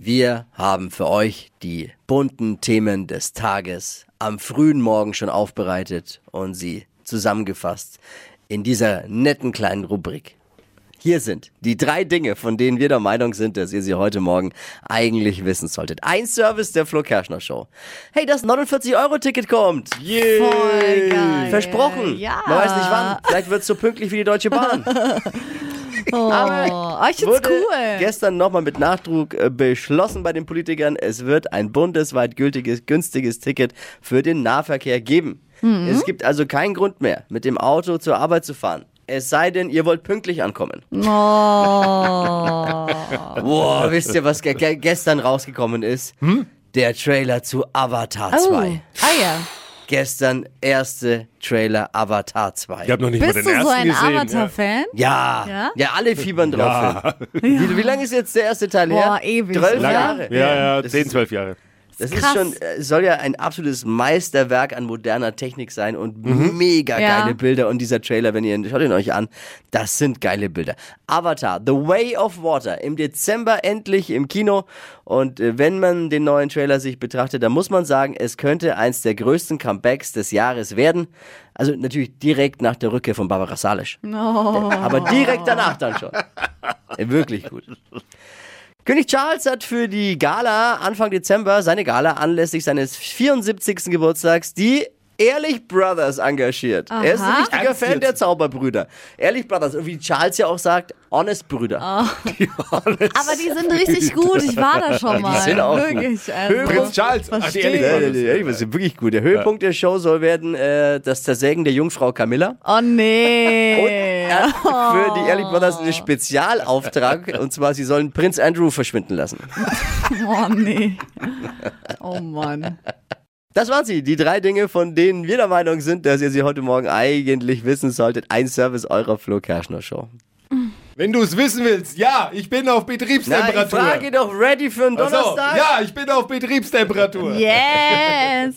Wir haben für euch die bunten Themen des Tages am frühen Morgen schon aufbereitet und sie zusammengefasst in dieser netten kleinen Rubrik. Hier sind die drei Dinge, von denen wir der Meinung sind, dass ihr sie heute Morgen eigentlich wissen solltet. Ein Service der Flo Kerschner Show. Hey, das 49-Euro-Ticket kommt. Yay. Voll geil. Versprochen. Ja. Man weiß nicht wann. Vielleicht wird es so pünktlich wie die Deutsche Bahn. Oh, Aber oh, ich find's wurde cool. gestern nochmal mit Nachdruck äh, beschlossen bei den Politikern, es wird ein bundesweit gültiges, günstiges Ticket für den Nahverkehr geben. Mhm. Es gibt also keinen Grund mehr, mit dem Auto zur Arbeit zu fahren. Es sei denn, ihr wollt pünktlich ankommen. Oh. Boah, wisst ihr, was ge ge gestern rausgekommen ist? Der Trailer zu Avatar oh. 2. Ah ja. Gestern erste Trailer Avatar 2. Ich habe noch nicht Bist mal du den so ersten ein gesehen. Avatar-Fan? Ja, Ja? ja, alle fiebern drauf. hin. Wie, wie lange ist jetzt der erste Teil her? Boah, ewig, Zwölf? Jahre. Ja, ja, ja Das 10, ist- 12 Jahre. Das ist Krass. schon, äh, soll ja ein absolutes Meisterwerk an moderner Technik sein und Mhm. mega Ja. geile Bilder. Und dieser Trailer, wenn ihr, schaut ihn euch an, das sind geile Bilder. Avatar, The Way of Water, im Dezember endlich im Kino. Und äh, wenn man den neuen Trailer sich betrachtet, dann muss man sagen, es könnte eins der größten Comebacks des Jahres werden. Also natürlich direkt nach der Rückkehr von Barbara Salisch. Oh. Aber direkt danach dann schon. Äh, Wirklich gut. König Charles hat für die Gala Anfang Dezember, seine Gala anlässlich seines 74. Geburtstags, die Ehrlich Brothers engagiert. Er ist ein Aha. richtiger Fan der Zauberbrüder. Ehrlich Brothers, und wie Charles ja auch sagt, Honest Brüder. Aber die sind richtig gut. Ich war da schon mal. sind auch. Wirklich. Also, Prinz Charles. Ach, die ehrlich Ja, ja, ja, ja, das ist wirklich gut. Der Höhepunkt der Show soll werden äh, das Zersägen der Jungfrau Camilla. Oh Und nee. er für die Ehrlich Brothers einen Spezialauftrag. Und zwar, sie sollen Prinz Andrew verschwinden lassen. Oh nee. Oh Mann. Das waren sie, die drei Dinge, von denen wir der Meinung sind, dass ihr sie heute Morgen eigentlich wissen solltet. Ein Service eurer Flo Kerschner Show. Wenn du es wissen willst, ja, ich bin auf Betriebstemperatur. frage doch ready für einen Ach so, Donnerstag. ja, ich bin auf Betriebstemperatur. Yes.